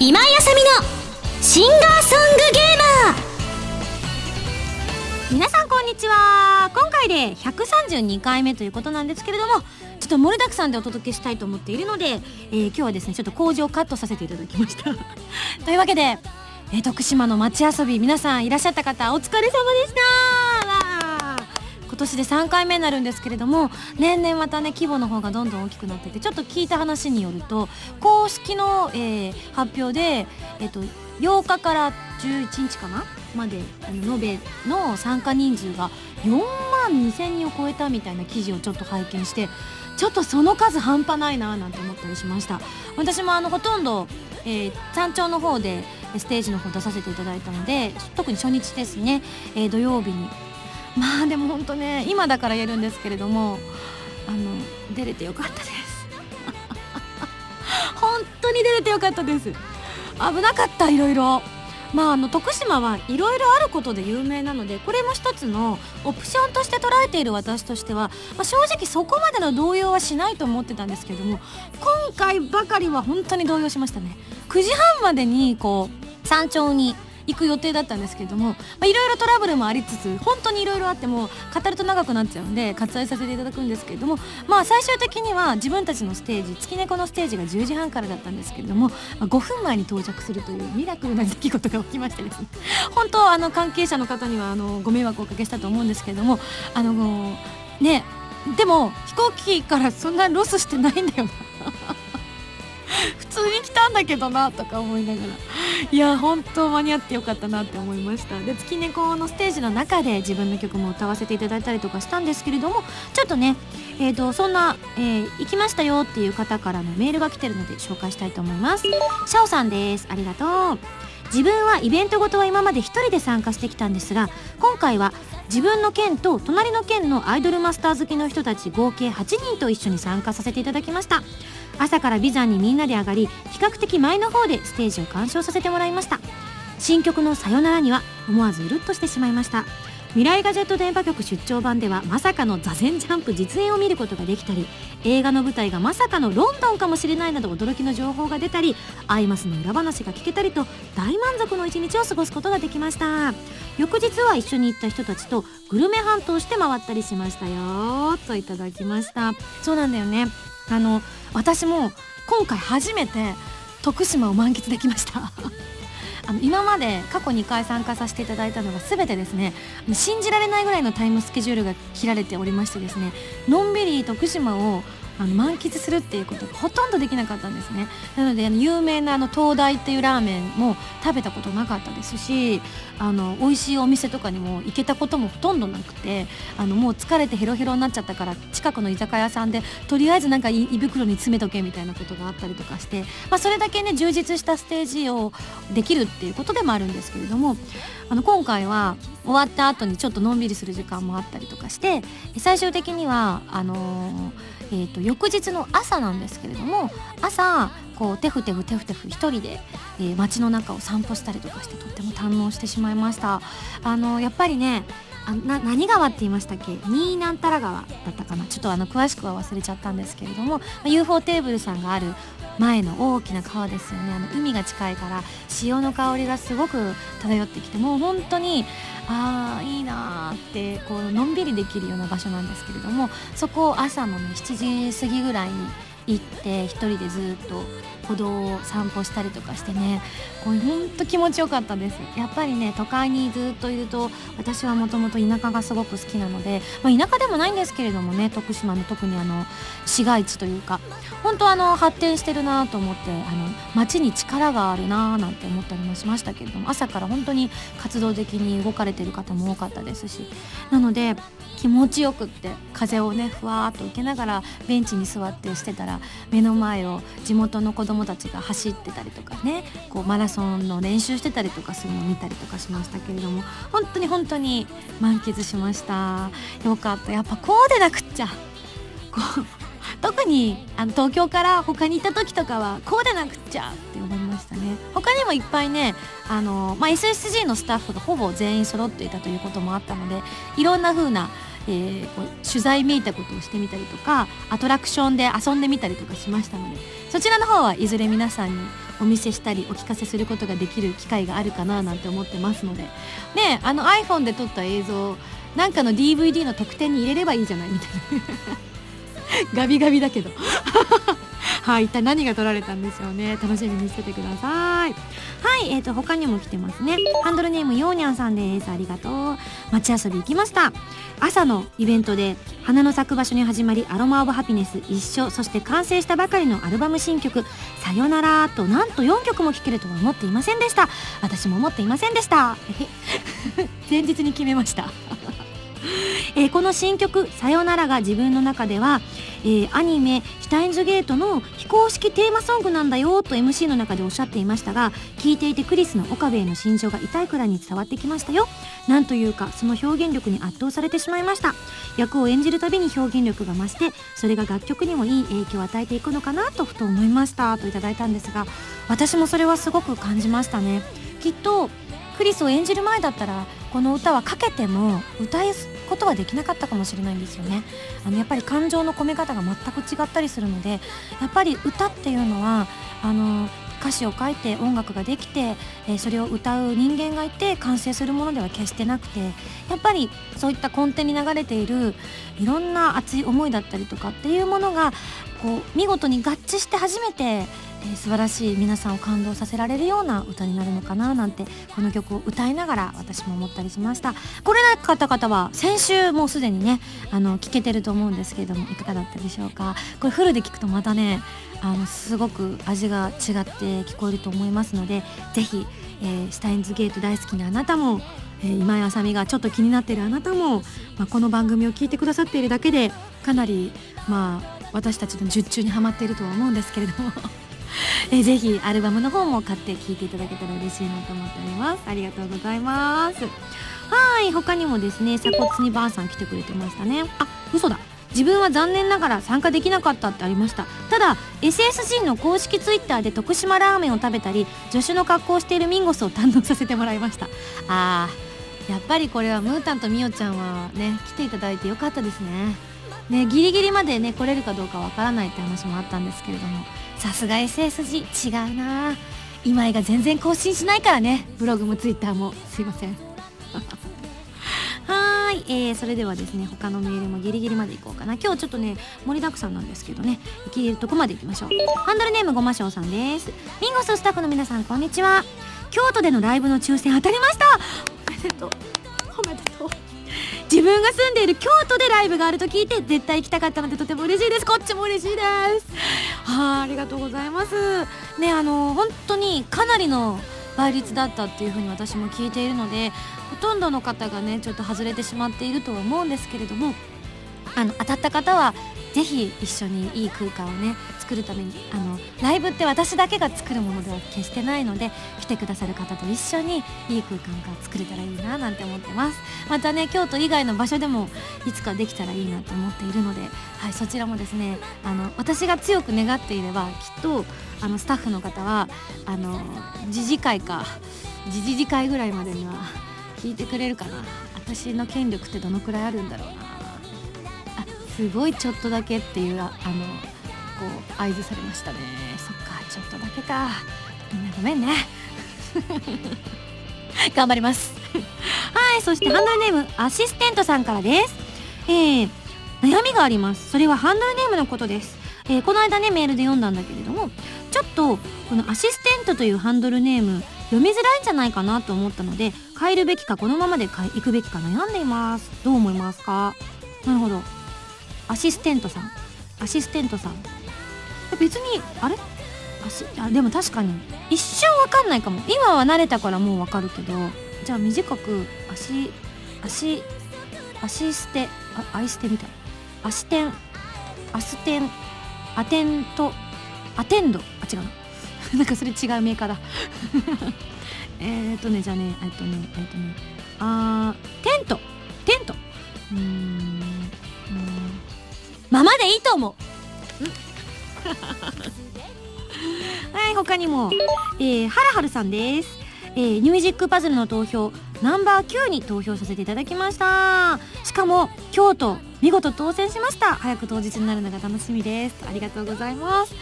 今井あさみのシンガーソングゲーマー。皆さんこんにちは。今回で132回目ということなんですけれどもちょっと盛りだくさんでお届けしたいと思っているので、えー今日はですねちょっと工事をカットさせていただきました。というわけで、えー徳島の街遊び皆さんいらっしゃった方お疲れ様でした。年で3回目になるんですけれども年々またね規模の方がどんどん大きくなっててちょっと聞いた話によると公式の、えー発表で、えっと8日から11日かなまであの延べの参加人数が4万2000人を超えたみたいな記事をちょっと拝見してちょっとその数半端ないななんて思ったりしました。私もあのほとんど、えー山頂の方でステージの方出させていただいたので特に初日ですね、えー土曜日にまあでも本当ね今だから言えるんですけれどもあの出れてよかったです。本当に出れてよかったです。危なかったいろいろまああの徳島はいろいろあることで有名なのでこれも一つのオプションとして捉えている私としては、まあ、正直そこまでの動揺はしないと思ってたんですけれども今回ばかりは本当に動揺しましたね。9時半までにこう山頂に行く予定だったんですけれどもいろいろトラブルもありつつ本当にいろいろあっても語ると長くなっちゃうんで割愛させていただくんですけれどもまあ最終的には自分たちのステージ月猫のステージが10時半からだったんですけれども、5分前に到着するというミラクルな出来事が起きましてですね。本当あの関係者の方にはあのご迷惑をおかけしたと思うんですけれどもあのねでも飛行機からそんなロスしてないんだよな。普通に来たんだけどなとか思いながら。いや本当間に合ってよかったなって思いました。で月猫のステージの中で自分の曲も歌わせていただいたりとかしたんですけれどもちょっとねえー、とそんな、えー行きましたよっていう方からのメールが来てるので紹介したいと思います。シャオさんです。ありがとう。自分はイベントごとは今まで一人で参加してきたんですが今回は自分の県と隣の県のアイドルマスター好きの人たち合計8人と一緒に参加させていただきました。朝から美山にみんなで上がり比較的前の方でステージを鑑賞させてもらいました。新曲の「さよなら」には思わずうるっとしてしまいました。未来ガジェット電波局出張版ではまさかの座禅ジャンプ実演を見ることができたり映画の舞台がまさかのロンドンかもしれないなど驚きの情報が出たりアイマスの裏話が聞けたりと大満足の一日を過ごすことができました。翌日は一緒に行った人たちとグルメハントをして回ったりしましたよといただきました。そうなんだよね。あの私も今回初めて徳島を満喫できました。あの今まで過去2回参加させていただいたのが全てですね信じられないぐらいのタイムスケジュールが切られておりましてですねのんびり徳島をあの満喫するっていうことがほとんどできなかったんですね。なので有名なあの東大っていうラーメンも食べたことなかったですしあの美味しいお店とかにも行けたこともほとんどなくてあのもう疲れてヘロヘロになっちゃったから近くの居酒屋さんでとりあえずなんか胃胃袋に詰めとけみたいなことがあったりとかして、まあ、それだけね充実したステージをできるっていうことでもあるんですけれどもあの今回は終わった後にちょっとのんびりする時間もあったりとかして最終的にはあのーえー、と翌日の朝なんですけれども朝こうテフテフテフテフ一人で、えー街の中を散歩したりとかしてとっても堪能してしまいました。あのやっぱりねあな何川って言いましたっけ？新なんたら川だったかな？ちょっとあの詳しくは忘れちゃったんですけれども、UFO テーブルさんがある前の大きな川ですよね。あの海が近いから潮の香りがすごく漂ってきてもう本当にああいいなーってこうのんびりできるような場所なんですけれどもそこを朝のね7時過ぎぐらいに行って1人でずっと歩道を散歩したりとかしてねこうほんと気持ちよかったです。やっぱりね都会にずっといると私はもともと田舎がすごく好きなので、まあ、田舎でもないんですけれどもね徳島の特にあの市街地というか本当あの発展してるなと思ってあの街に力があるななんて思ったりもしましたけれども朝から本当に活動的に動かれてる方も多かったですしなので気持ちよくって風をねふわーっと受けながらベンチに座ってしてたら目の前を地元の子供たちが走ってたりとかねこうマラソンの練習してたりとかするのを見たりとかしましたけれども本当に本当に満喫しました。よかったやっぱこうでなくっちゃ。こう特にあの東京から他に行った時とかはこうでなくっちゃって思いましたね。他にもいっぱいねあの、まあ、SSG のスタッフがほぼ全員揃っていたということもあったのでいろんな風な、えー取材めいたことをしてみたりとかアトラクションで遊んでみたりとかしましたのでそちらの方はいずれ皆さんにお見せしたりお聞かせすることができる機会があるかななんて思ってますので。ねあの iPhone で撮った映像なんかの DVD の特典に入れればいいじゃないみたいな。ガビガビだけど。はい一体何が撮られたんでしょうね。楽しみにしててください。はいえーと他にも来てますね。ハンドルネームようにゃんさんです。ありがとう。街遊び行きました。朝のイベントで花の咲く場所に始まりアロマ・オブ・ハピネス一緒そして完成したばかりのアルバム新曲「さよなら」となんと4曲も聴けるとは思っていませんでした。私も思っていませんでした。前日に決めました。えーこの新曲「さよなら」が自分の中では、えーアニメ「シュタインズゲート」の非公式テーマソングなんだよと MC の中でおっしゃっていましたが聞いていてクリスの岡部への心情が痛いくらいに伝わってきましたよ。なんというかその表現力に圧倒されてしまいました。役を演じるたびに表現力が増してそれが楽曲にもいい影響を与えていくのかなとふと思いました。といただいたんですが私もそれはすごく感じましたね。きっとクリスを演じる前だったらこの歌はかけても歌うことはできなかったかもしれないんですよね。あのやっぱり感情の込め方が全く違ったりするのでやっぱり歌っていうのはあの歌詞を書いて音楽ができて、えそれを歌う人間がいて完成するものでは決してなくてやっぱりそういった根底に流れているいろんな熱い思いだったりとかっていうものがこう見事に合致して初めて、えー素晴らしい皆さんを感動させられるような歌になるのかななんてこの曲を歌いながら私も思ったりしました。これなかった方は先週もうすでにねあの聞けてると思うんですけれどもいかがだったでしょうか。これフルで聞くとまたねあのすごく味が違って聞こえると思いますのでぜひ、えーシュタインズゲート大好きなあなたも、え今井あさみがちょっと気になっているあなたも、まあ、この番組を聞いてくださっているだけでかなりまあ私たちの術中にはまっているとは思うんですけれども。えぜひアルバムの方も買って聴いていただけたら嬉しいなと思っております。ありがとうございます。はい他にもですね鎖骨にばあさん来てくれてましたね。あ嘘だ。自分は残念ながら参加できなかったってありました。ただ SSG の公式ツイッターで徳島ラーメンを食べたり助手の格好をしているミンゴスを堪能させてもらいました。あーやっぱりこれはムータンとミオちゃんはね来ていただいてよかったですね。ねギリギリまでね来れるかどうかわからないって話もあったんですけれども。さすが SSG 違うな。今井が全然更新しないからね。ブログもツイッターも。すいません。はーい、えー、それではですね他のメールもギリギリまでいこうかな。今日ちょっとね盛りだくさんなんですけどね。行けるとこまで行きましょう。ハンドルネームごましょうさんです。ミンゴススタッフの皆さんこんにちは。京都でのライブの抽選当たりました。おめでとう。おめでとう。自分が住んでいる京都でライブがあると聞いて絶対行きたかったのでとても嬉しいです。こっちも嬉しいです。はあありがとうございます。ねあの本当にかなりの倍率だったっていうふうに私も聞いているのでほとんどの方がねちょっと外れてしまっているとは思うんですけれどもあの当たった方はぜひ一緒にいい空間をね作るためにあのライブって私だけが作るものでは決してないので来てくださる方と一緒にいい空間が作れたらいいななんて思ってます。またね京都以外の場所でもいつかできたらいいなと思っているので、はい、そちらもですねあの私が強く願っていればきっとあのスタッフの方はあの次次回か次次次回ぐらいまでには聞いてくれるかな。私の権力ってどのくらいあるんだろうな。すごいちょっとだけっていうあのこう合図されましたね。そっかちょっとだけか。みんなごめんね。頑張ります。はいそしてハンドルネームアシステントさんからです。えー、悩みがあります。それはハンドルネームのことです、えーこの間ねメールで読んだんだけれどもちょっとこのアシステントというハンドルネーム読みづらいんじゃないかなと思ったので変えるべきかこのままで行くべきか悩んでいます。どう思いますか？なるほど。アシステントさん。アシステントさん。別にあれ？アシあでも確かに。一瞬わかんないかも。今は慣れたからもうわかるけどじゃあ短くアシアシアシステあアイステみたい。アシテンアステンアテントアテンド？あ違うな。なんかそれ違うメーカーだ。えっとねじゃあねえっとねえっとね。あーテント。テント。うん。ままでいいと思う。はい他にも、えー、はるはるさんです、えー、ミュージックパズルの投票ナンバー9に投票させていただきました。しかも京都見事当選しました。早く当日になるのが楽しみです。ありがとうございます。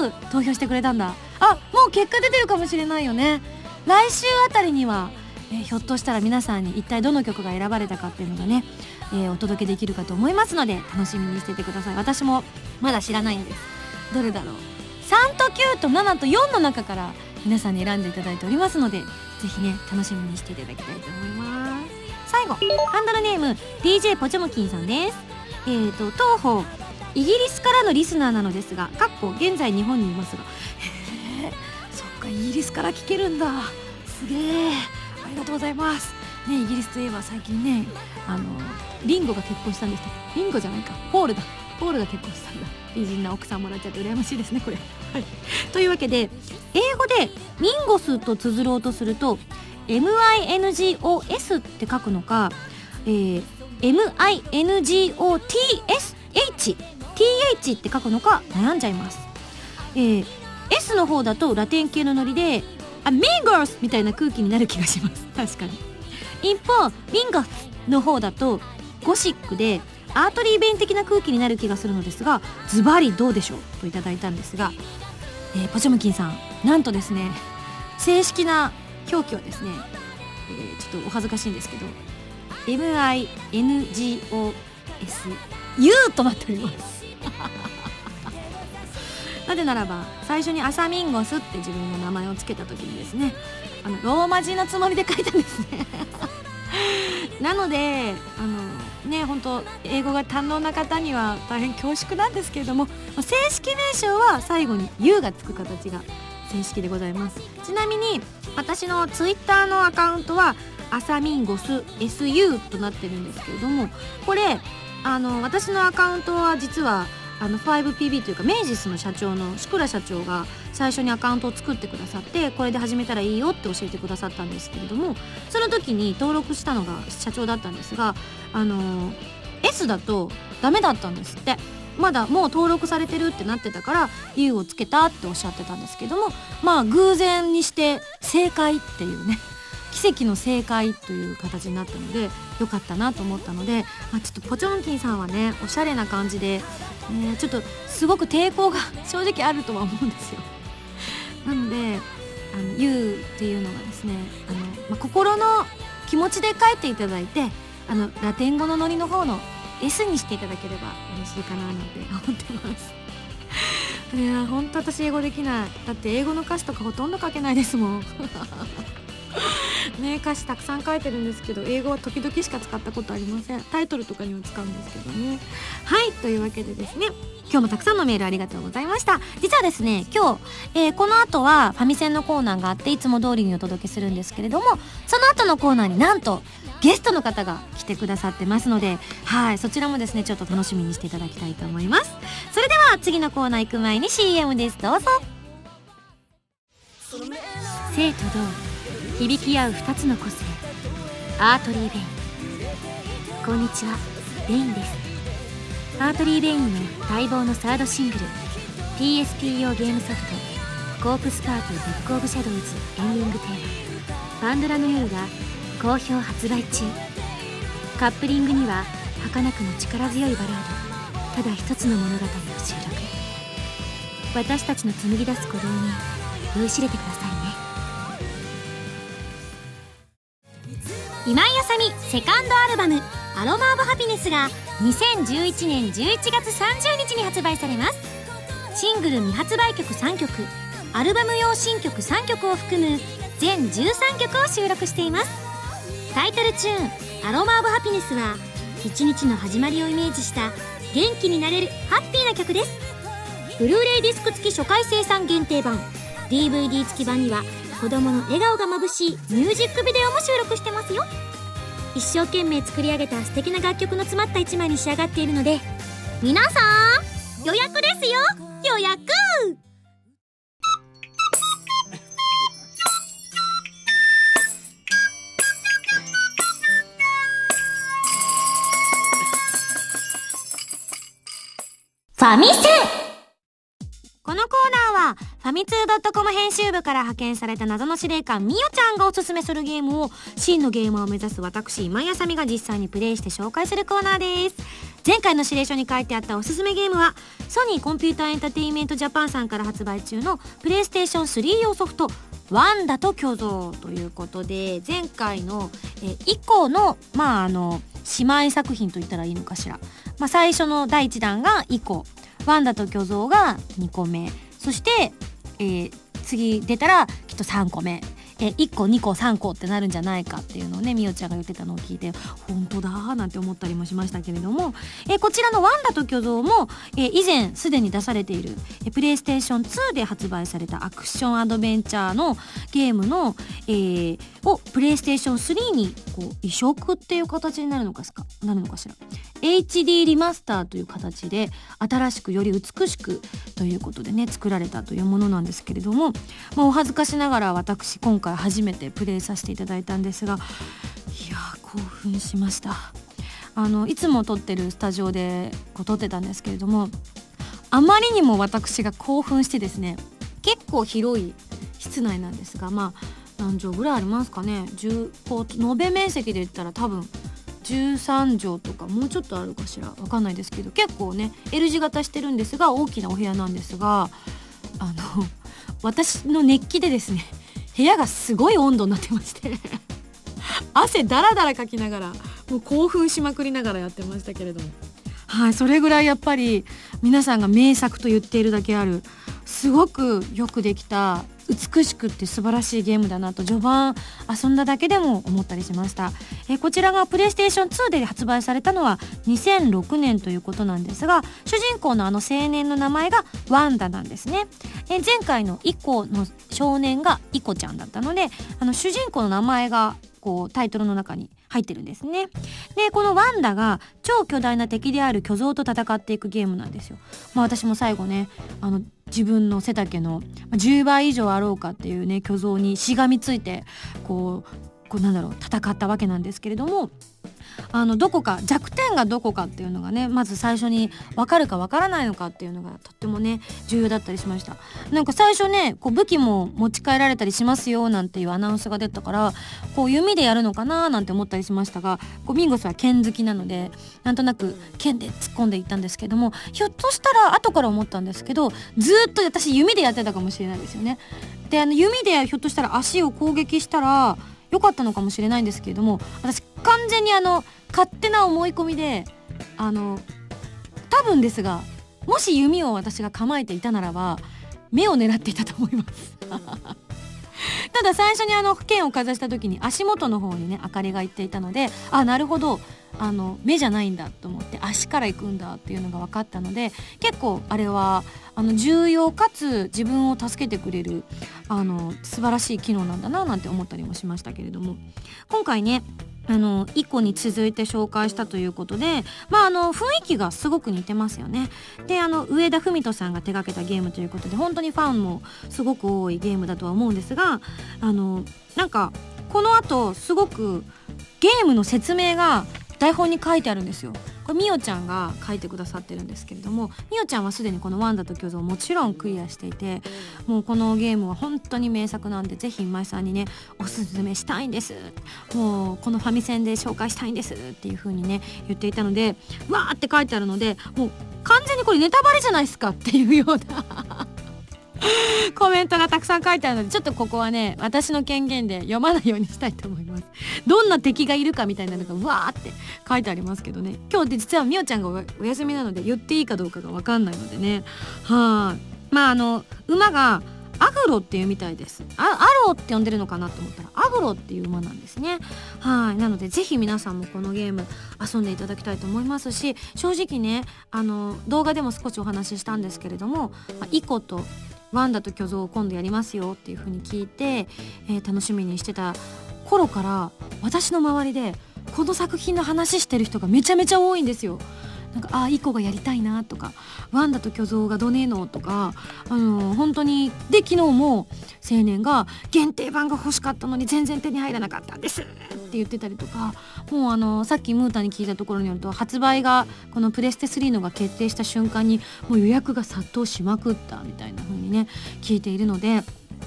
9投票してくれたんだ。あもう結果出てるかもしれないよね。来週あたりには、えーひょっとしたら皆さんに一体どの曲が選ばれたかっていうのがね、えーお届けできるかと思いますので楽しみにしててください。私もまだ知らないんです。どれだろう。3と9と7と4の中から皆さんに選んでいただいておりますのでぜひね楽しみにしていただきたいと思います。最後ハンドルネーム DJ ポチョムキンさんです。えーと当方イギリスからのリスナーなのですがかっこ現在日本にいますが。へえそっかイギリスから聞けるんだ。すげえありがとうございます。ねイギリスといえば最近ねあのリンゴが結婚したんですよ。リンゴじゃないか。ポールだ。ポールが結婚したんだ。美人な奥さんもらっちゃって羨ましいですねこれ、はい、というわけで英語でミンゴスと綴ろうとすると MINGOS って書くのか、えー MINGOTSH TH って書くのか悩んじゃいます、えー S の方だとラテン系のノリであミンゴスみたいな空気になる気がします。確かに。一方ミンゴスの方だとゴシックでアートリー弁的な空気になる気がするのですがズバリどうでしょう？といただいたんですが、えーポチョムキンさんなんとですね正式な表記はですね、えーちょっとお恥ずかしいんですけど MINGOSU となっております。なぜならば最初にアサミンゴスって自分の名前を付けた時にですねあのローマ字のつもりで書いたんですね。なのであのね本当英語が堪能な方には大変恐縮なんですけれども正式名称は最後に「U」がつく形が正式でございます。ちなみに私のツイッターのアカウントはアサミンゴス SU となってるんですけれどもこれあの私のアカウントは実はあの 5PB というかメイジスの社長のシクラ社長が最初にアカウントを作ってくださってこれで始めたらいいよって教えてくださったんですけれどもその時に登録したのが社長だったんですがあの S だとダメだったんですって。まだもう登録されてるってなってたから U をつけたっておっしゃってたんですけどもまあ偶然にして正解っていうね奇跡の正解という形になったので良かったなと思ったので、まあ、ちょっとポチョンキンさんはねおしゃれな感じで、ね、ちょっとすごく抵抗が 正直あるとは思うんですよ。なのであの U っていうのがですねあの、まあ、心の気持ちで書いていただいてあのラテン語のノリの方の S にしていただければ嬉しいかななんて 思ってます。いや本当私英語できないだって英語の歌詞とかほとんど書けないですもん ね歌詞たくさん書いてるんですけど英語は時々しか使ったことありません。タイトルとかには使うんですけどね。はいというわけでですね今日もたくさんのメールありがとうございました。実はですね今日、えーこの後はファミセンのコーナーがあっていつも通りにお届けするんですけれどもその後のコーナーになんとゲストの方が来てくださってますのではいそちらもですねちょっと楽しみにしていただきたいと思います。それでは次のコーナー行く前に CM です。どうぞ。生と同響き合う二つの個性。アートリー・ベイン。こんにちは。ベインです。アーテリー・ベインの待望のサードシングル。PSP 用ゲームソフト「コープスパーティブック・オブ・シャドウズ」エンディングテーマ「パンドラの夜」が好評発売中。カップリングには儚くも力強いバラード。ただ一つの物語を収録。私たちの紡ぎ出す鼓動に酔いしれてくだ今井あさみセカンドアルバム「アロマ・オブ・ハピネス」が2011年11月30日に発売されます。シングル未発売曲3曲アルバム用新曲3曲を含む全13曲を収録しています。タイトルチューン「アロマ・オブ・ハピネス」は一日の始まりをイメージした元気になれるハッピーな曲です。ブルーレイディスク付き初回生産限定版 DVD 付き版には子供の笑顔がまぶしいミュージックビデオも収録してますよ。一生懸命作り上げた素敵な楽曲の詰まった一枚に仕上がっているので皆さん予約ですよ。予約。ファミセ。ンファミ通 .com 編集部から派遣された謎の司令官みよちゃんがおすすめするゲームを真のゲーマーを目指す私今井麻美が実際にプレイして紹介するコーナーです。前回の指令書に書いてあったおすすめゲームはソニーコンピューターエンターテインメントジャパンさんから発売中のプレイステーション3用ソフトワンダと巨像ということで前回の、え以降のまああの姉妹作品と言ったらいいのかしら、まあ、最初の第1弾が以降。ワンダと巨像が2個目。そして、えー、次出たらきっと3個目。え1個2個3個ってなるんじゃないかっていうのをねみおちゃんが言ってたのを聞いて本当だーなんて思ったりもしましたけれども、えこちらの「ワンダと巨像も」え以前すでに出されている、えプレイステーション2で発売されたアクションアドベンチャーのゲームの、えー、をプレイステーション3にこう移植っていう形になるのかすか？なるのかしら？HD リマスターという形で新しくより美しくということでね作られたというものなんですけれども、まあ、お恥ずかしながら私今回初めてプレイさせていただいたんですがいや興奮しました。あのいつも撮ってるスタジオでこう撮ってたんですけれどもあまりにも私が興奮してですね結構広い室内なんですがまあ何畳ぐらいありますかね。10こう延べ面積で言ったら多分13畳とかもうちょっとあるかしら。わかんないですけど結構ね L 字型してるんですが大きなお部屋なんですがあの私の熱気でですね部屋がすごい温度になってまして。汗だらだらかきながらもう興奮しまくりながらやってましたけれども。はいそれぐらいやっぱり皆さんが名作と言っているだけあるすごくよくできた美しくって素晴らしいゲームだなと序盤遊んだだけでも思ったりしました、えこちらがプレイステーション2で発売されたのは2006年ということなんですが主人公のあの青年の名前がワンダなんですね、え前回のイコの少年がイコちゃんだったのであの主人公の名前がこうタイトルの中に入ってるんですね。でこのワンダが超巨大な敵である巨像と戦っていくゲームなんですよ。まあ私も最後ねあの自分の背丈の10倍以上あろうかっていうね虚像にしがみついてこうこうなんだろう戦ったわけなんですけれどもあのどこか弱点がどこかっていうのがねまず最初に分かるか分からないのかっていうのがとってもね重要だったりしました。なんか最初ねこう武器も持ち帰られたりしますよなんていうアナウンスが出たからこう弓でやるのかななんて思ったりしましたがこうミンゴスは剣好きなのでなんとなく剣で突っ込んでいったんですけどもひょっとしたら後から思ったんですけどずっと私弓でやってたかもしれないですよね。であの弓でひょっとしたら足を攻撃したら良かったのかもしれないんですけれども私完全にあの勝手な思い込みであの多分ですがもし弓を私が構えていたならば目を狙っていたと思います。ただ最初にあの剣をかざした時に足元の方にね明かりがいっていたのであなるほど。あの目じゃないんだと思って足から行くんだっていうのが分かったので結構あれはあの重要かつ自分を助けてくれるあの素晴らしい機能なんだななんて思ったりもしましたけれども今回ねあの1個に続いて紹介したということで、まあ、あの雰囲気がすごく似てますよね。であの上田文人さんが手がけたゲームということで本当にファンもすごく多いゲームだとは思うんですがあのなんかこのあとすごくゲームの説明が台本に書いてあるんですよ。これみおちゃんが書いてくださってるんですけれどもみおちゃんはすでにこの「ワンダと巨像」もちろんクリアしていてもうこのゲームは本当に名作なんでぜひ今井さんにねおすすめしたいんです。もうこのファミセンで紹介したいんです。っていう風にね言っていたのでわーって書いてあるのでもう完全にこれネタバレじゃないですかっていうような。コメントがたくさん書いてあるのでちょっとここはね私の権限で読まないようにしたいと思います。どんな敵がいるかみたいなのがわーって書いてありますけどね。今日って実はみおちゃんがお休みなので言っていいかどうかが分かんないのでね。はい。まああの馬がアグロっていうみたいです。あアローって呼んでるのかなと思ったらアグロっていう馬なんですね。はい。なのでぜひ皆さんもこのゲーム遊んでいただきたいと思いますし正直ねあの動画でも少しお話ししたんですけれども、まあ、イコとワンダと巨像を今度やりますよっていう風に聞いて、えー、楽しみにしてた頃から私の周りでこの作品の話してる人がめちゃめちゃ多いんですよ。なんかああイコがやりたいなとかワンダと巨像がどねえのとかあの本当にで昨日も青年が限定版が欲しかったのに全然手に入らなかったんですって言ってたりとかもうあのさっきムータに聞いたところによると発売がこのプレステ3のが決定した瞬間にもう予約が殺到しまくったみたいな風にね聞いているので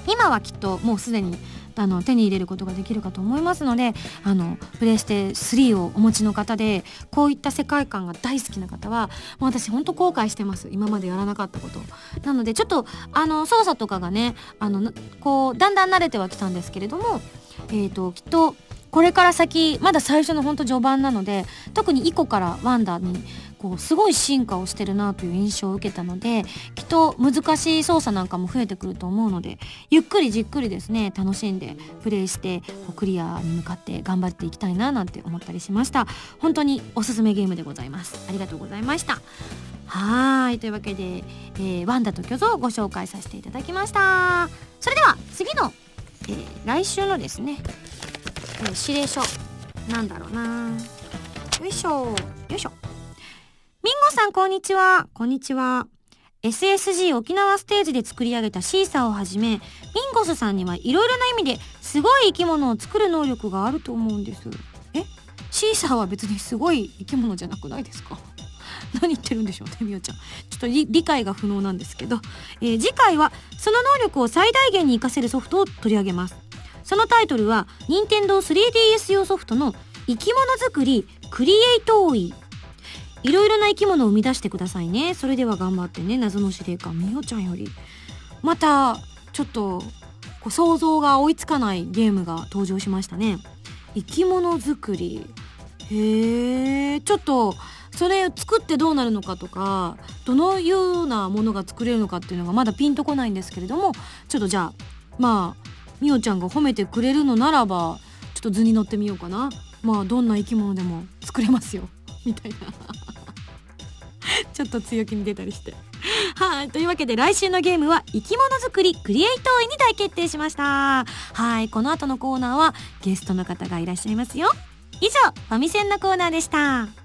今はきっともうすでにあの手に入れることができるかと思いますのであのプレイステ3をお持ちの方でこういった世界観が大好きな方はもう私本当後悔してます。今までやらなかったこと。なのでちょっとあの操作とかがねあのこうだんだん慣れてはきたんですけれどもえーと、きっとこれから先まだ最初のほんと序盤なので特にイコからワンダにこうすごい進化をしてるなという印象を受けたのできっと難しい操作なんかも増えてくると思うのでゆっくりじっくりですね楽しんでプレイしてクリアに向かって頑張っていきたいななんて思ったりしました。本当におすすめゲームでございます。ありがとうございました。はい。というわけで、えー、ワンダと巨像をご紹介させていただきました。それでは次の、えー、来週のですね、え、指令書なんだろうなよいしょよいしょミンゴさんこんにちは。こんにちは。SSG 沖縄ステージで作り上げたシーサーをはじめ、ミンゴスさんにはいろいろな意味ですごい生き物を作る能力があると思うんです。えシーサーは別にすごい生き物じゃなくないですか何言ってるんでしょうね、みおちゃん。ちょっと理解が不能なんですけど、えー、次回はその能力を最大限に活かせるソフトを取り上げます。そのタイトルは、任天堂 3DS 用ソフトの生き物作りクリエイトーイ。いろいろな生き物を生み出してくださいね。それでは頑張ってね謎の司令官みおちゃんより。またちょっとこう想像が追いつかないゲームが登場しましたね。生き物作り。へえちょっとそれ作ってどうなるのかとかどのようなものが作れるのかっていうのがまだピンとこないんですけれどもちょっとじゃあまあみおちゃんが褒めてくれるのならばちょっと図に乗ってみようかな。まあどんな生き物でも作れますよ。みたいな。ちょっと強気に出たりして。はい、というわけで来週のゲームは生き物作りクリエイト王に大決定しました。はい。この後のコーナーはゲストの方がいらっしゃいますよ。以上ファミセンのコーナーでした。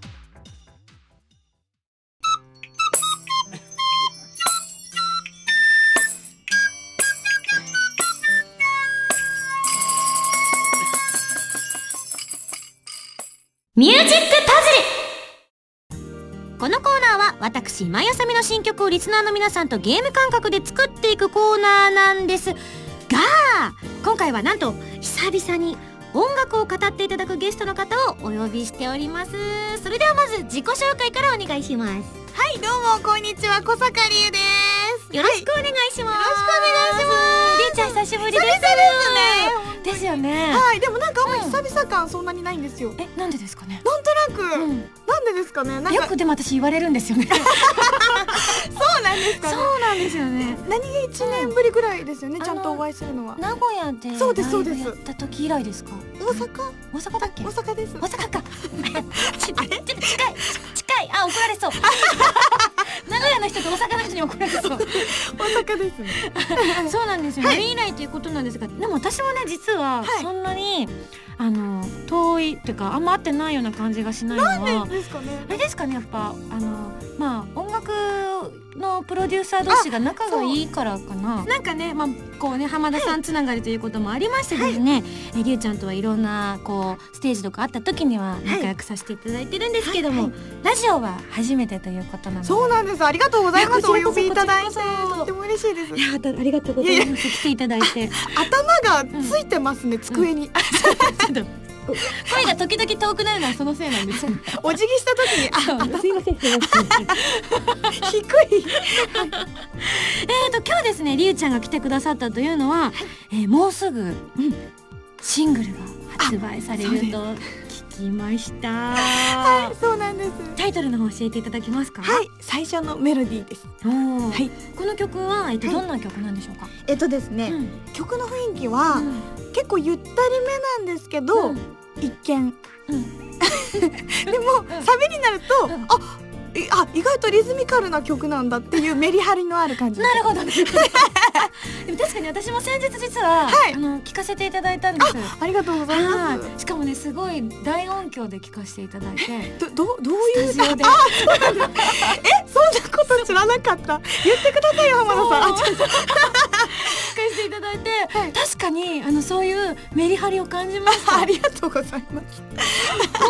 ミュージックこのコーナーは私今井あさみの新曲をリスナーの皆さんとゲーム感覚で作っていくコーナーなんですが今回はなんと久々に音楽を語っていただくゲストの方をお呼びしております。それではまず自己紹介からお願いします。はいどうもこんにちは。小坂理恵です。よろしくお願いします、はい、よろしくお願いします。りゅうちゃん久しぶりです。ですねですよね。はいでもなんかあんまり久々感そんなにないんですよ、えなんでですかね？なんとなく、うん、なんでですかね？よくでも私言われるんですよね。そ うなんですか、ね、そうなんですよね。何気一年ぶりぐらいですよね、ちゃんとお会いするのは。名古屋でそうですそうです。やった時以来ですか？大阪？大阪だっけ？大阪です。大阪か。ちょっと近い近い。あ怒られそう。名古屋の人と大阪の人に怒られそう。大阪です。ね そうなんですよ、ね、はい、以来ということなんですがでも私もね実はそんなに、あの遠いっていうかあんま合ってないような感じがしないのは。あれですかねやっぱあのまあ音楽のプロデューサー同士が仲がいいからかな。なんかねまあこうね浜田さんつながりということもありましてですね、はい、りゅうちゃんとはいろんなこうステージとかあった時には仲良くさせていただいてるんですけども、はいはい、ラジオは初めてということなので。そうなんです。ありがとうございます。お呼びいただいてとても嬉しいです。いやありがとうございます。来ていただいて。頭がついてますね、うん、机に、うん 声が時々遠くなるのはそのせいなんですお辞儀した時にあ、すいませんすいません。低い。えっと今日ですねりゅうちゃんが来てくださったというのは、えー、もうすぐ、うん、シングルが発売されると。聞きました。はいそうなんです。タイトルの方教えていただけますか？はい最初のメロディーです。はい。この曲はえっと、どんな曲なんでしょうか？えっとですね、曲の雰囲気は、結構ゆったりめなんですけど、一見、でもサビになると、ああ意外とリズミカルな曲なんだっていうメリハリのある感じ。なるほど、ね、でも確かに私も先日実は、はい。あの聞かせていただいたんです。ありがとうございまはいしかもねすごい大音響で聞かせていただいて。す どどどういうスタジオで。そんなこと知らなかった。言ってくださいよ浜田さん。あちょっと。聞かせていただいて、確かにあのそういうメリハリを感じました。ありがとうございます。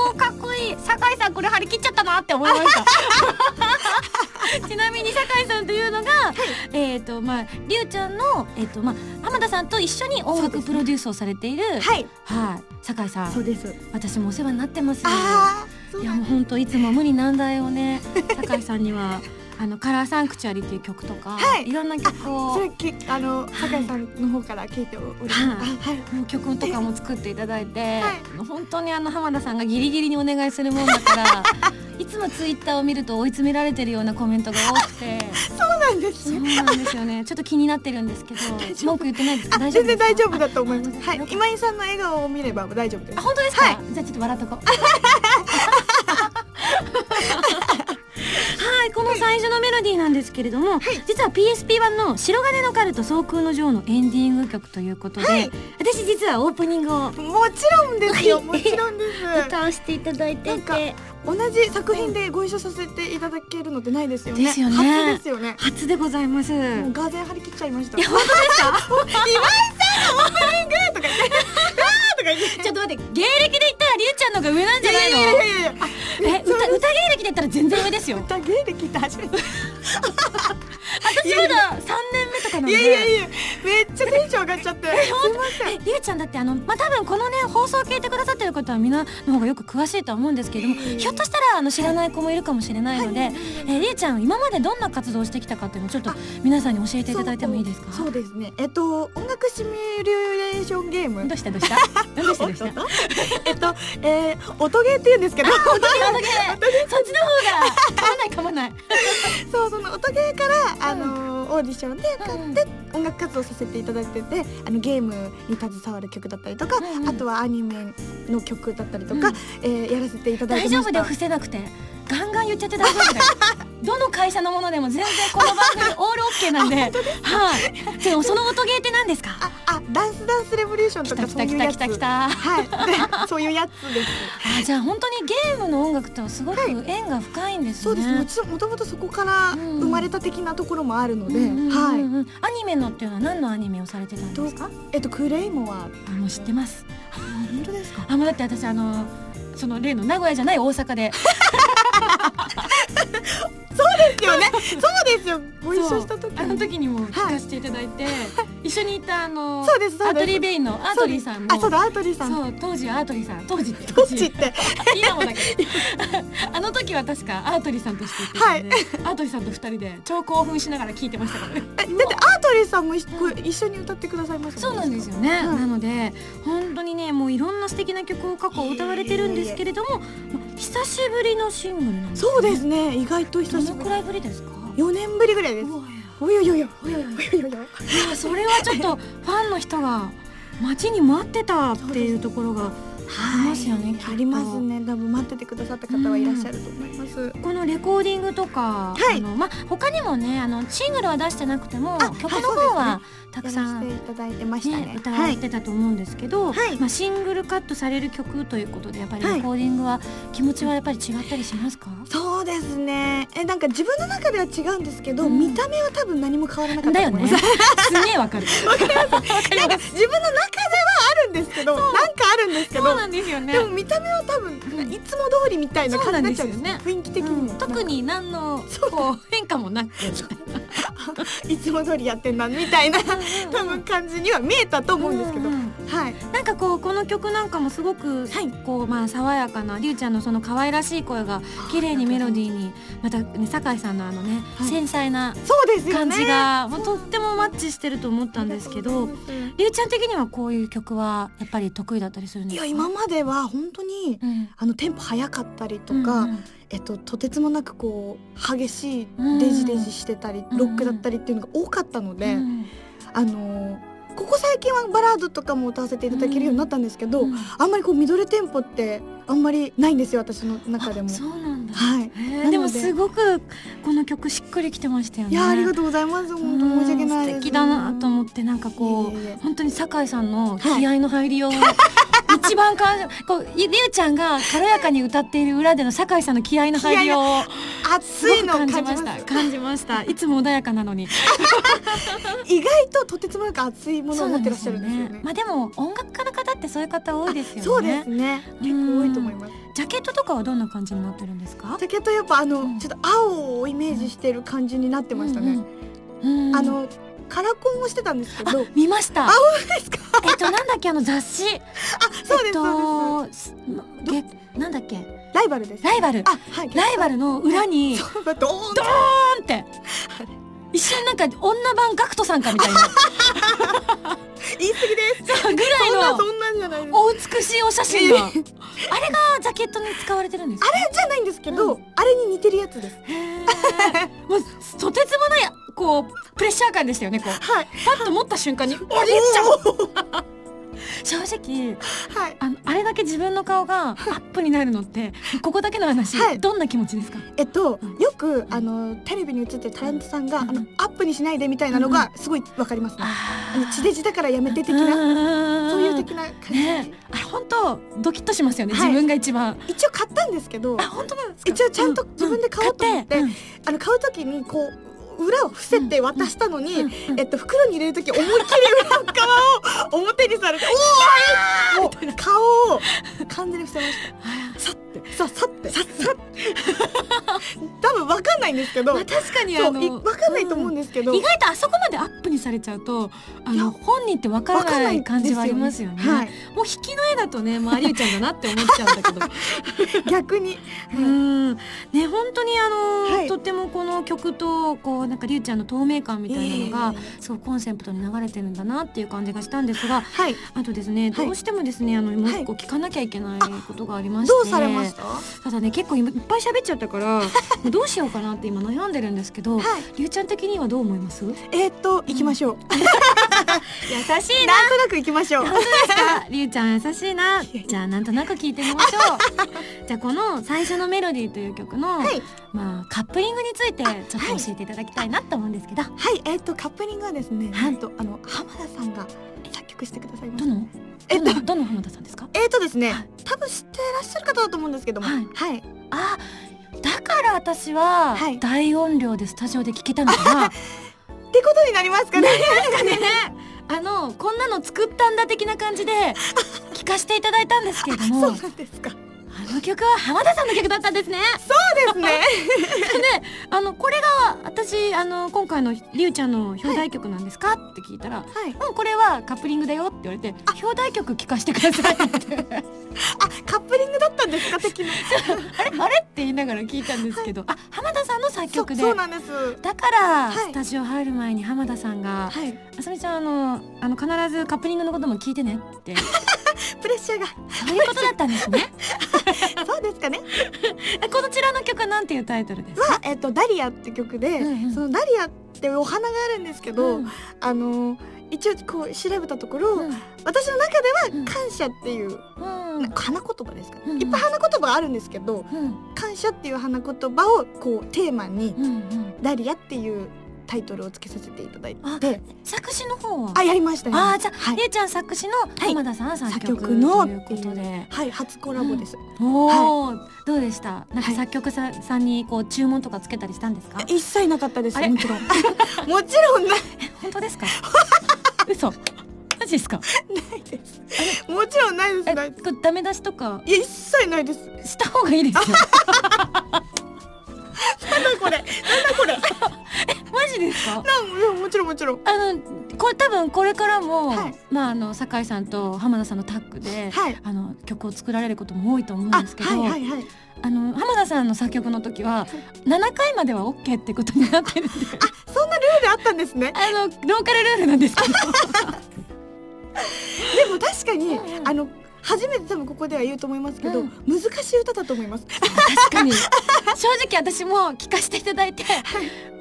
おーかっこいい。酒井さんこれ張り切っちゃったなって思いました ちなみに酒井さんというのが、えっ、とまありゅうちゃんのえっ、とまあ浜田さんと一緒に音楽プロデュースをされているはい。はい。酒井さそうんです。私もお世話になってます。いやもう本当いつも無理難題をね。酒井さんにはあのカラーサンクチュアリっていう曲とか、はい。いろんな曲をそれきあの酒井さんの方から聞いております。はい。あはい。曲とかも作っていただいて、は本当にあの浜田さんがギリギリにお願いするもんだから いつもツイッターを見ると追い詰められてるようなコメントが多くて。そうなんですそうねなんですよね。ちょっと気になってるんですけど文句言ってないです。大丈夫全然大丈夫だと思います。はい。今井さんの笑顔を見れば大丈夫です。あ本当ですか、はい。じゃあちょっと笑っとこう の最初のメロディーなんですけれども、実は PSP 版の「白金のカルト総空の女王」のエンディング曲ということで、はい。私実はオープニングをもちろんですよ。もちろんです。歌わせていただいてて。同じ作品でご一緒させていただけるのってないですよね。ですよね。初ですよね。初でございます。もうガーゼン張り切っちゃいました。いや本当ですか？今井さんのオープニングとか言ってとか言ってちょっと待って芸歴で言ったらりゅうちゃんの方が上なんじゃないの？いやいやいやいやあえ歌歌芸歴で言ったら全然上ですよ。歌芸歴って初めて 私まだ三年目とかなんいでやいやいやめっちゃテンション上がっちゃって。すいません。えりゅうちゃんだってあのまあ多分このね放送を聞いてくださってる方はみんなの方がよく詳しいとは思うんですけれども、ひょっとしたらあの知らない子もいるかもしれないので、えーりゅうちゃん今までどんな活動をしてきたかっていうのをちょっと皆さんに教えていただいてもいいですか？そうですね。えっと音楽シミュレーションゲーム。どうした？どうしたどうした？どうしたえっとえー音ゲーって言うんですけど。音ゲー。音ゲー。そっちの方がそうその音ゲーからあのオーディションで買うんって音楽活動させていただいててあのゲームに携わる曲だったりとか、うん。うんあとはアニメの曲だったりとか、うん。えーやらせていただい大丈夫でてました伏せなくて。ガンガン言っちゃって大丈夫だよどの会社のものでも全然この番組オールオッケーなんで。はい。でもその音ゲーって何ですか？ああダンスダンスレボリューションとかそういうやつ。来た来たはい。そういうやつです。あじゃあ本当にゲームの音楽とすごく縁が深いんですね、そうです。もちろんもともとそこからうん。生まれた的なところもあるので、はい。アニメのっていうのは何のアニメをされてたんですか？えっとクレイモア。あもう知ってます。本当ですか？あもうだって私あのその例の名古屋じゃない大阪で ですよね。そうですよ。ご一緒した時あの時にも聞はい。かせていただいて、一緒にいたあのそうですアートリーベインのアートリーさんも。あそうだアートリーさん。そう当時アートリーさん。当時どっちって。今もだけど。あの時は確かアートリーさんとして言って。たんで、アートリーさんと二人で超興奮しながら聞いてましたからね。えだってアートリーさんも一緒に歌ってくださいましたそうなんですよね、はいなので本当にねもういろんな素敵な曲を過去歌われてるんですけれども久しぶりのシングルなんです、ね、そうですね。意外と久どのくしぶりらいぶりですか？4年ぶりぐらいです。およよよいやい。やおよよよいやそれはちょっとファンの人が待ちに待ってたっていうところがありますよね、きありますね多分待っててくださった方はいらっしゃると。思いますこのレコーディングとか、はい。あのまあ他にもねあのシングルは出してなくてもあ曲の方はね。たくさん、やらせていただいてましたね。ね歌われはいてたと思うんですけど、はい。まあ、シングルカットされる曲ということでやっぱりはい。レコーディングは気持ちはやっぱり違ったりしますか、そうですね。えなんか自分の中では違うんですけど、うん。見た目は多分何も変わらなかっだよね。す、すげえわかる。わかります。なんか自分の中るんですけどなんかあるんですけどそうなんですよね。でも見た目は多分、いつも通りみたいな感じになっちゃうんですそうなんです雰囲気的に特に何のそうこう変化もなく。いつも通りやってんなみたいな多分感じには見えたと思うんですけど、はい。なんかこうこの曲なんかもすごく、こうまあ爽やかなりゅうちゃんのその可愛らしい声が綺麗にメロディーにまたね酒井さんのあのね、はい。繊細なそうですよ感ねじがもうとってもマッチしてると思ったんですけどりゅうちゃん的にはこういう曲はやっぱり得意だったりするんですか？いや今までは本当にうん。あのテンポ早かったりとか、うんうん。えっと、とてつもなくこう激しいうんデジデジしてたり、うんロックだったりっていうのが多かったので、うんあのーここ最近はバラードとかも歌わせていただけるようになったん。ですけど、うんあんまりこうミドルテンポってあんまりないんですよ私の中でもあ。そうなんだはい。へーなので。でもすごくこの曲しっくりきてましたよね。いやありがとうございます本当申し訳ない。素敵だなと思ってなんかこいえいえいえう本当に酒井さんの気合の入りを、一番感じこうりゅうちゃんが軽やかに歌っている裏での酒井さんの気合の入りを。熱いの感じました。感じました。いつも穏やかなのに。意外ととてつもなく熱いものを持ってらっしゃるんですよね。まあでも音楽家の方ってそういう方多いですよね。そうですね。結構多いと思いますジャケットとかはどんな感じになってるんですか？ジャケットやっぱあの、うん。ちょっと青をイメージしてる感じになってましたね、うんうんうん。あのカラコンをしてたんですけあど見ました。本当ですか？えっとなんだっけ？あの雑誌。あそうです、えっそうです。なんだっけ？ライバルです。ライバル。あはい。ライバルの裏に ドーンって一瞬なんか女版ガクトさんかみたいな。言い過ぎです。ぐらいのそんなそんじゃないお美しいお写真があれがジャケットに使われてるんですかあれじゃないんですけど、うあれに似てるやつです。もうとてつもないこうプレッシャー感でしたよねこう。はい。パッと持った瞬間におじいちゃん正直はい。あのあれだけ自分の顔がアップになるのってここだけの話、はい。どんな気持ちですか？えっとうん。よくあのテレビに映ってるタレントさんが、うんあのアップにしないでみたいなのがすごいわかりますね、あの地デジだからやめて的な、なそういう的な感じ、ね。あれ本当ドキッとしますよね、はい。自分が一番。一応買ったんですけどあ本当なんですか？一応ちゃんと自分で買おうと思ってん。ん。あの買う時にこう裏を伏せて渡したのに、えっと、袋に入れる時思いっきり裏側を表にされて おおもう顔を完全に伏せました。さって。ささって。ささってないんですけど、まあ、確かにあのそういわかんないと思うんですけど、意外とあそこまでアップにされちゃうとあの本人ってわからないい感じはありますよね。はい、もう引きの絵だとねもう有吉ちゃんだなって思っちゃうんだけど。逆に、うん。ね本当にあの、はい。とってもこの曲とこうなんかりゅうちゃんの透明感みたいなのが、ええ。すごくコンセプトに流れてるんだなっていう感じがしたんですがはい。あとですね、はい。どうしてもですねあのもう一個聞かなきゃいけないことがありまして、どうされました？ただね結構いっぱい喋っちゃったから どうしようかなって今悩んでるんですけど、はい。りゅうちゃん的にはどう思います？えーっと行きましょう、優しいな。なんとなく行きましょう。本当ですか？りゅうちゃん優しいな。じゃあなんとなく聞いてみましょう。じゃあこの最初のメロディーという曲の、はい。まあカップリングについてちょっとはい教えていただきたいなと思うんですけど、はい。えーっとカップリングはですね、はい。なんとあの浜田さんが作曲してくださいましどの？えっとどの浜田さんですか？えーっとですね、はい。多分知ってらっしゃる方だと思うんですけども。はい。はい、あだから私ははい。大音量でスタジオで聞けたのかな、ってことになりますかね。ね。あのこんなの作ったんだ的な感じで聞かせていただいたんですけれども。そうなんですか。あの曲は浜田さんの曲だったんですね。そうですね。であのこれが私あの今回のりゅうちゃんの表題曲なんですか、って聞いたらはい「うんこれはカップリングだよ」って言われて「表題曲聞かせてください」って。あカップリングだったんですか？的な。あれ？あれ？って言いながら聞いたんですけど、あ浜田さんの作曲で。そうなんです。だから、はい。スタジオ入る前に浜田さんがはい「あさみちゃんあのあの必ずカップリングのことも聞いてね」ってプレッシャーが。そういうことだったんですね。そうですかね。こちらの曲はなんていうタイトルですか？はえっとダリアって曲で、うんうん。そのダリアってお花があるんですけど、うん。あの一応こう調べたところ、うん。私の中でうんは感謝っていう、うん。花言葉ですかね、うんうん。いっぱい花言葉があるんですけどうん。感謝っていう花言葉をこうテーマに、うんうん。ダリアっていうタイトルをつけさせていただいあて作詞の方は？あやりました。ねあーじゃあ、はい。りゅうちゃん作詞の浜田さん作曲,、作曲のということで。はい初コラボです、おお、どうでした？なんかはい。作曲ささんにこう注文とかつけたりしたんですか、一切なかったです。もちろん。もちろんない。本当ですか？嘘。マジですか？です。もちろんないです。えないこれダメ出しとか？いや一切ないです。した方がいいですよこれ？なんだこれ？マジですか？なんもちろんもちろん。あのこれ多分これからも、はい。まああの酒井さんと浜田さんのタッグで、はい。あの曲を作られることも多いと思うんあですけど、はいはいはい。あの浜田さんの作曲の時は7回までは OK ってことになってるんでそんなルールあったんですね。あのローカルルールなんですけど。でも確かに、あの初めて多分ここでは言うと思いますけど、うん。難しい歌だと思います。確かに。正直私も聞かせていただいて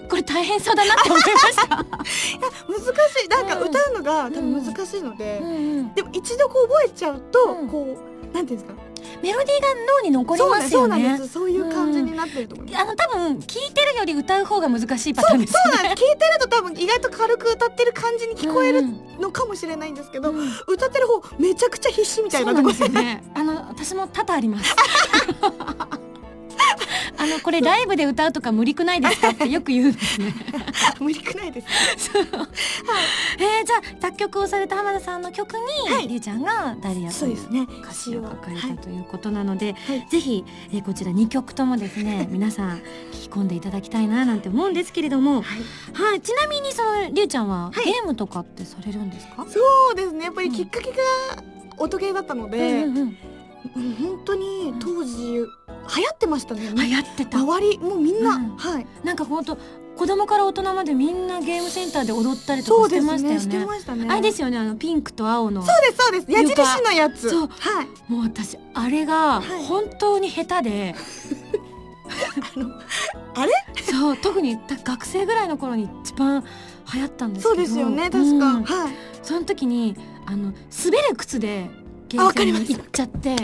これ大変そうだなって思いました、難しい。なんかうん歌うのが多うん。分難しいので、うんうん。でも一度こう覚えちゃうと、うん。こうなんていうんですかメロディーが脳に残りますよね。そうなんですそういう感じになってると思います、あの多分聞いてるより歌う方が難しいパターンですそうなんです。聞いてると多分意外と軽く歌ってる感じに聞こえるうんのかもしれないんですけど、うん。歌ってる方めちゃくちゃ必死みたいなところ。ですよね。あの私も多々あります。あのこれライブで歌うとか無理くないですかってよく言うんですね。無理くないです えー、じゃあ作曲をされた浜田さんの曲に、はい。りゅうちゃんがダリアというそうですね。歌詞を書かれたはいということなので、はい。ぜひ、えーこちら2曲ともですね皆さん聞き込んでいただきたいななんて思うんですけれども、はい。はい、ちなみにそのりゅうちゃんは、はい。ゲームとかってされるんですか、そうですね。やっぱりきっかけが音ゲーだったので、うんうんうんうん本当に当時流行ってましたね、流行ってた。周りもうみんな、うん。はい。なんか本当子供から大人までみんなゲームセンターで踊ったりとかしてましたよね。てましたね。あれですよねあのピンクと青の。そうですそうです。矢印のやつ。そう。はい。もう私あれがはい。本当に下手で、あのあれ？そう特にた学生ぐらいの頃に一番流行ったんですけど。そうですよね確か、うんはいその時にあの滑る靴でゲーに行っちゃって。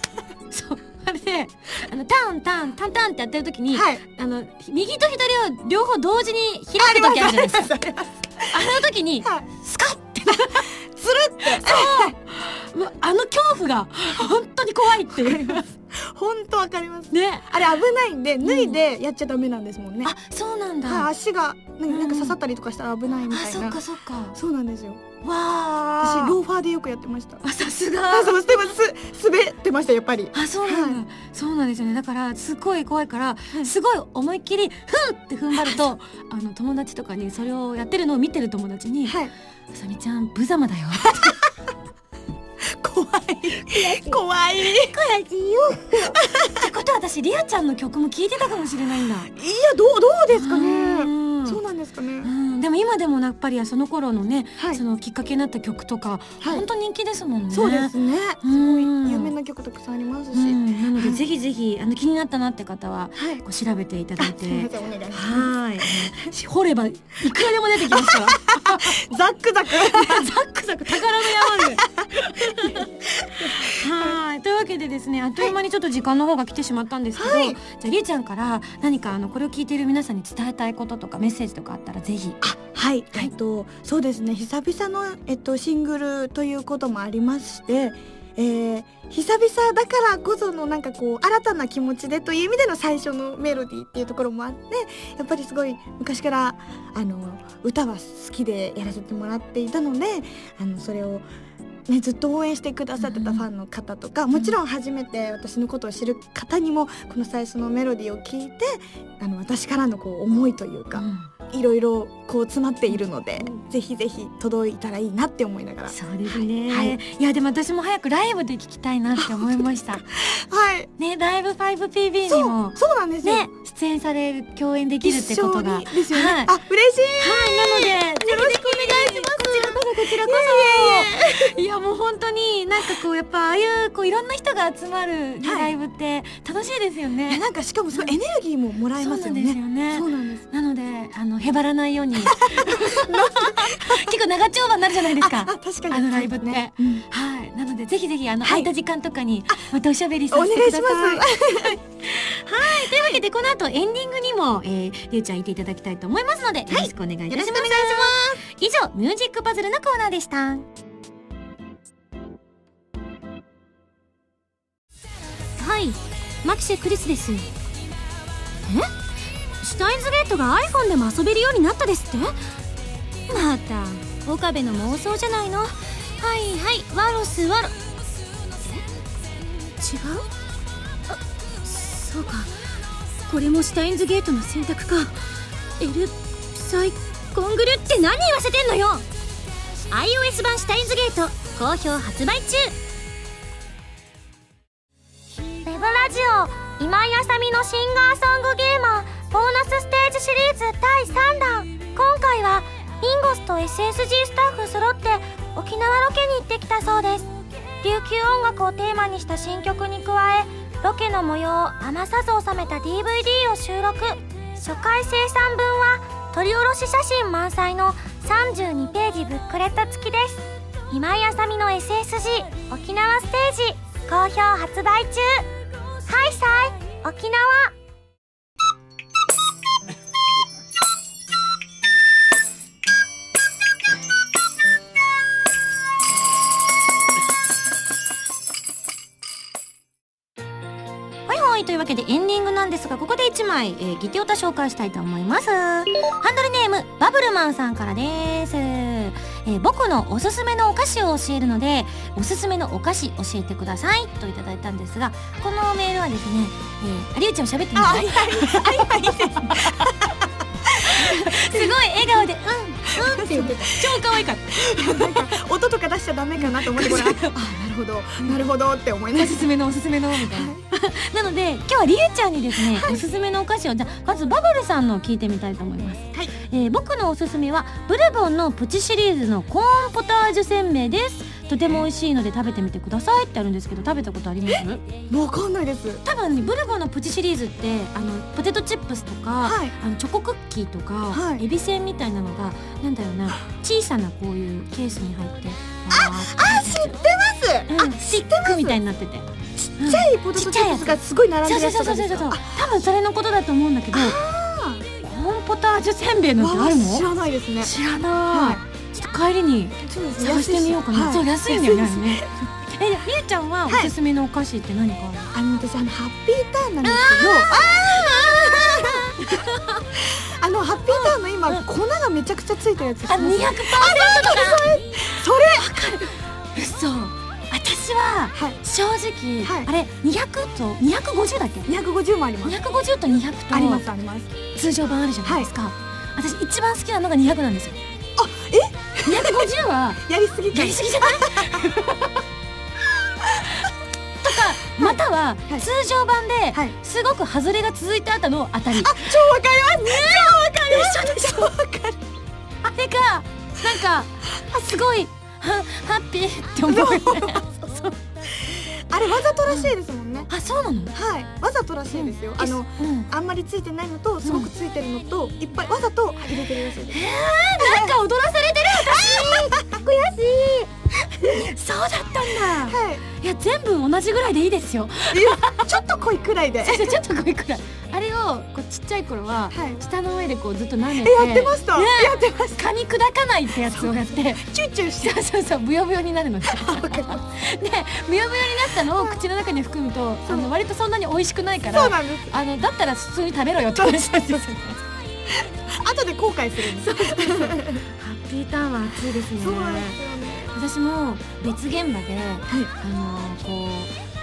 そう。あれであのタンタンタンタンってやってる時に、はい。あの右と左を両方同時に開く時あるじゃないですか。あの時にはい。スカッてつ るって。もうあの恐怖が本当に怖いっていう本当わかります。ね。あれ危ないんで脱いでやっちゃダメなんですもんね、あそうなんだ、はい、足がなんか刺さったりとかしたら危ないみあそたいな、っかそっか。そうなんですよ。わあ。私ローファーでよくやってました。あさすあがそうしてます滑ってましたやっぱり。あそうなんだ、はそうなんですよね。だからすごい怖いから、い。すごい思いっきりふんって踏ん張ると あの友達とかにそれをやってるのを見てる友達にはい「あさみちゃん無様だよ」怖い怖い。い。ってことは私リアちゃんの曲も聴いてたかもしれないんだ。やどうどうですかうねん。そうなんですかね。うん。でも今でもやっぱりその頃のね、はい。そのきっかけになった曲とか、はい。本当人気ですもんね。そうですね。すうん。ごい有名な曲たくさんありますし、うん、なので、はい。ぜひぜひあの気になったなって方ははい。こう調べていただいて。せんお願いします。はい、掘ればいくらでも出てきますから。ザックザク。ザックザク。宝の山で。はい、というわけでですね、あっという間にちょっと時間の方が来てしまったんですけど、はい。じゃありえちゃんから何かあのこれを聞いている皆さんに伝えたいこととかメッセージとかあったらぜひ。はい、はい。えっとそうですね。久々のえっとシングルということもありまして、えー久々だからこそのなんかこう新たな気持ちでという意味での最初のメロディーっていうところもあってやっぱりすごい昔からあの歌は好きでやらせてもらっていたのであのそれを。ね、ずっと応援してくださってたファンの方とか、もちろん初めて私のことを知る方にもこの最初のメロディーを聞いてあの私からのこう思いというか、うん。いろいろこう詰まっているので、ぜひぜひ届いたらいいなって思いながら。そうですね、はいい、やでも私も早くライブで聞きたいなって思いました はい。ねライブ 5PB にそうも、そうなんですよ。ね出演される共演できるってことが一緒にですよね。はいあ、嬉しい。はい、なので、よろしくお願いします。こちらこそ、こちらこそ。いや、もう本当に、なんかこう、やっぱ、ああいう、こう、いろんな人が集まる、ライブって、楽しいですよね。なんかしかもすごいエネルギーももらえますよそうなんですよね。ねそう。なんです。なので、あの、へばらないように。結構長丁場になるじゃないですあ、か。確かに。あのライブってねうんはい、なので、ぜひぜひ、あの、はい空いた時間とかに、またおしゃべりさお願いしせてください。ます。はい、というわけで、この後、エンディングにも、えー、りゅうちゃんいていただきたいと思いますので、よろしくお願いいたします。よろしくお願いし以上、ミュージックパズルのコーナーでした。はい、マキシェクリスです。え？シュタインズゲートが iPhone でも遊べるようになったですって？また、岡部の妄想じゃないの？はいはい、ワロスワロ。え？違う？あ、そうか。これもシュタインズゲートの選択か。エルサイコングルって何言わせてんのよ？iOS 版シュタインズゲート好評発売中ウェブラジオ今井あさみのシンガーソングゲーマーボーナスステージシリーズ第3弾。今回はミンゴスと SSG スタッフ揃って沖縄ロケに行ってきたそうです。琉球音楽をテーマにした新曲に加えロケの模様を余さず収めた DVD を収録。初回生産分は撮り下ろし写真満載の32ページブックレット付きです。今井あさみの SSG 沖縄ステージ好評発売中。ハイサイ沖縄。はいというわけでエンディングなんですがここで1枚、えー、ギテオタ紹介したいと思います。ハンドルネームバブルマンさんからです、えー僕のおすすめのお菓子を教えるのでおすすめのお菓子教えてくださいといただいたんですがこのメールはですね、えー、有吉ちゃんも喋ってみてあはいはい。超可愛かった。音とか出しちゃダメかなと思ってこれああなるほど。なるほどって思いながおすすめのおすすめのみたい。ななので今日はりゆちゃんにですね、おすすめのお菓子をじゃあまずバブルさんのを聞いてみたいと思います。はい。えー僕のおすすめはブルボンのプチシリーズのコーンポタージュせんべいですとても美味しいので食べてみてくださいってあるんですけど食べたことあります？わかんないです。多分ねブルボンのプチシリーズってあのポテトチップスとか、はい。あのチョコクッキーとか、はい。エビせんみたいなのがなんだろうな小さなこういうケースに入ってあ知ってます！うん、スティックみたいになってて。ちっちゃいポテトチップスがすごい並んでるそうそうやつとかですかそうそうそうそう多分それのことだと思うんだけどコーンポタージュせんべいなんてあるの？知らないですね。知らない、はちょっと帰りに探してみようかな、はい。そう安いんだよねえりゅうちゃんはおすすめのお菓子って何かある、あの私あのハッピーターンなんですけど。あのハッピーターンの今、うん。粉がめちゃくちゃついたやつあ、ます200%とかそれ嘘。私ははい。正直、はい。あれ200と250だっけ？250もあります。250と200とありますあります。通常版あるじゃないですか、私一番好きなのが200なんですよ。あえ？250はやりすぎやりすぎじゃない？とかまたははい。通常版ではい。すごく外れが続いた後の当たり。超わかります。超わかる。超わかる。あれがなんかすごい。はハッピーって思うそうあれわざとらしいですもんね。あそうなの？はい。わざとらしいですよ、あのうん。あんまりついてないのとすごくついてるのと、いっぱいわざと入れてるらしいです。なんか踊らされてる。私悔しいそうだったんだ。はい。いや全部同じぐらいでいいですよ。いちょっと濃いくらいで。ちょっとごいくらいあれをこうちっちゃい頃ははい。舌の上でこうずっと舐めてえやってました、ね。やってました。蚊に砕かないってやつをやって。チューチューして。そうそうそうブヨブヨになるの。でブヨブヨになったのを口の中に含むとあの割とそんなに美味しくないからあのだったら普通に食べろよって。話なんですよ後で後悔するんです。ハッピーターンは熱いですね。そうなんですよね。私も別現場で、あのこう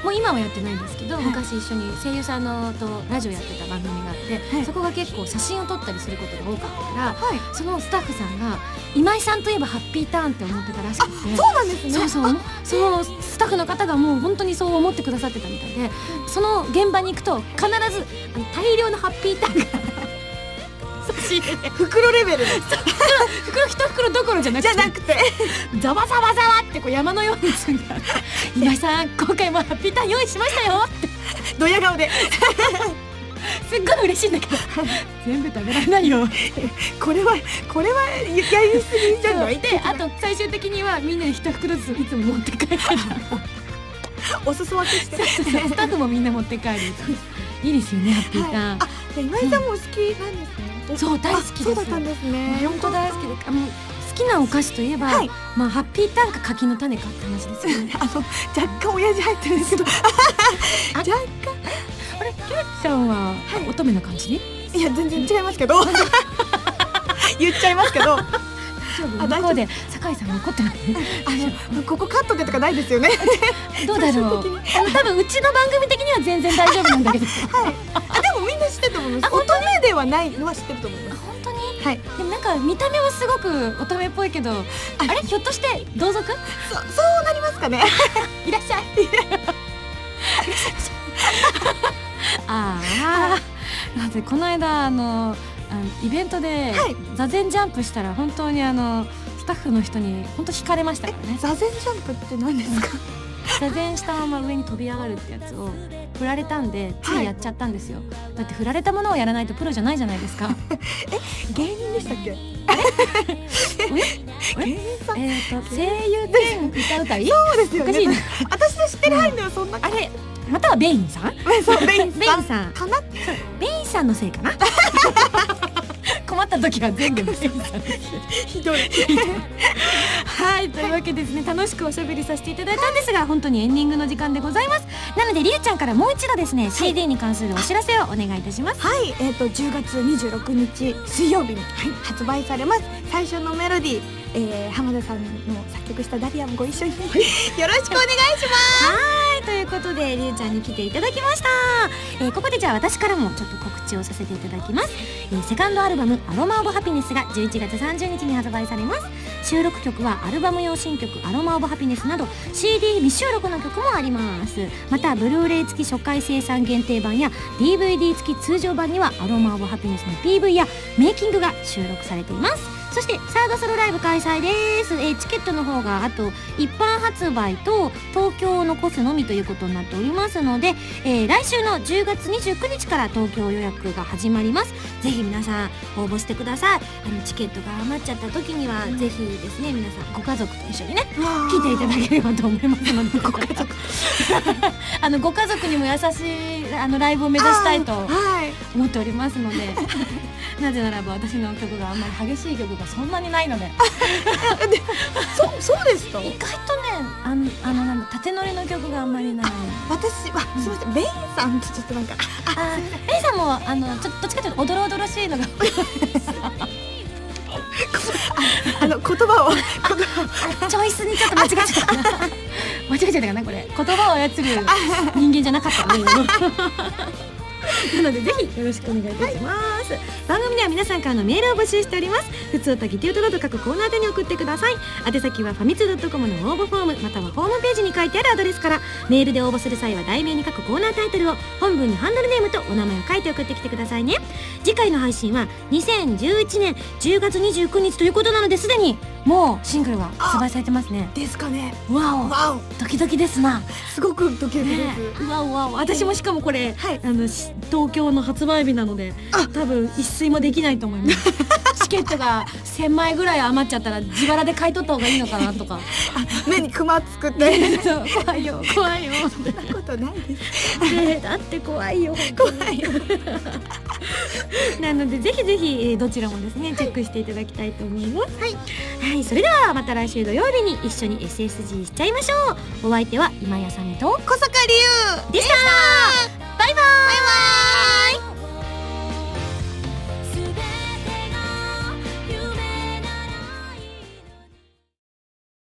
もう今はやってないんですけど、はい。昔一緒に声優さんのとラジオやってた番組があって、はい。そこが結構写真を撮ったりすることが多かったからはい。そのスタッフさんが今井さんといえばハッピーターンって思ってたらしくてそうなんですね。そうそう。そのスタッフの方がもう本当にそう思ってくださってたみたいでその現場に行くと必ず大量のハッピーターンが差し入れて袋レベルで。袋一袋どころじゃなくて。じゃなくて。ざわざわざわってこう山のように積んであって今井さん今回もハッピーターン用意しましたよって。ドヤ顔で。すっごい嬉しいんだけど。全部食べられないよ。これはこれはやりすぎじゃない？であと最終的にはみんなで一袋ずついつも持って帰る。お裾分けして。スタッフもみんな持って帰る。いいですよねハッピーターン、はい。今井さんもお好きなんですねそう大好きです。あそうだったんですね。本当大好きであもう好きなお菓子といえば、はい。まあハッピーターンか柿の種かって話ですよね。あの若干親父入ってるんですけど。あ若あれキュウちゃんは、はい。乙女な感じ？いや全然違いますけど。言っちゃいますけどあ向こうで酒井さん怒ってないのここカットでとかないですよね。どうだろう。あの多分うちの番組的には全然大丈夫なんだけど。は いあでもみんな知ってると思います。乙女ではないのは知ってると思います。本当にはい。でもなんか見た目はすごく乙女っぽいけどあれ？ひょっとして同族？そそうなりますかね。いらっしゃい。ああだってこの間あのあのイベントではい。座禅ジャンプしたら本当にあのスタッフの人に本当惹かれましたからね。座禅ジャンプって何ですか？座禅したまま上に飛び上がるってやつを振られたんでつい。やっちゃったんですよ、だって振られたものをやらないとプロじゃないじゃないですか。芸人ででしたっけ？え？芸人さん？えっ、と声優兼歌うたいそうですよね。私の知ってる範囲ではそんなあれまたはベインさん？そうベインベイさんンさん。かな？ベインさんのせいかな？困った時は全部ひどい。はい。というわけでですね。楽しくおしゃべりさせていただいたんですが本当にエンディングの時間でございます。なのでりゅうちゃんからもう一度ですね、CD に関するお知らせをお願いいたします。はい、えっ、と10月26日水曜日に、発売されます最初のメロディー、えー、浜田さんの作曲したダリアもご一緒に、よろしくお願いします。はいということでりゅうちゃんに来ていただきました、えーここでじゃあ私からもちょっと告知をさせていただきます、えーセカンドアルバム「アロマ・オブ・ハピネス」が11月30日に発売されます。収録曲はアルバム用新曲「アロマ・オブ・ハピネス」など CD 未収録の曲もあります。またブルーレイ付き初回生産限定版や DVD 付き通常版にはアロマ・オブ・ハピネスの PV やメイキングが収録されています。そしてサードソロライブ開催です、えーチケットの方があと一般発売と東京を残すのみということになっておりますので、えー来週の10月29日から東京予約が始まります。ぜひ皆さん応募してください。あのチケットが余っちゃった時には、ぜひですね皆さんご家族と一緒にね来ていただければと思いますので。ご家族。あのご家族にも優しいあのライブを目指したいとはい。思っておりますので。なぜならば私の曲があんまり激しい曲がそんなにないので。そうそうですか？意外とねあんあのなんだ縦乗りの曲があんまりない。私はすみませんベインさんとちょっとなんかあレイさんもあのちょどっちかというとおどろおどろしいのが。あの言葉を言葉チョイスにちょっと間違えちゃった。な間違えちゃったかなこれ。言葉を操る人間じゃなかったねなのでぜひよろしくお願いいたします、番組では皆さんからのメールを募集しております。普通とギテウトなど各コーナー宛てに送ってください。宛先はファミツー .com の応募フォームまたはホームページに書いてあるアドレスから。メールで応募する際は題名に書くコーナータイトルを本文にハンドルネームとお名前を書いて送ってきてくださいね。次回の配信は2011年10月29日ということなのですでにもうシングルが発売されてますね。ですかね。わお。わドキドキですな。おすごくドキドキです、ね。わうわう私もしかもこれ、はい。あのし東京の発売日なのであ。多分一睡もできないと思います。チケットが1000枚ぐらい余っちゃったら自腹で買い取った方がいいのかなとか。目にクマつくって。怖いよ怖いよ。そんなことないです。ねえだって怖いよ。怖いよ。なのでぜひぜひ、えーどちらもですねチェックしていただきたいと思います。はい。はいそれではまた来週土曜日に一緒に SSG しちゃいましょう。お相手は今やさみと小坂理由でした。バイバイ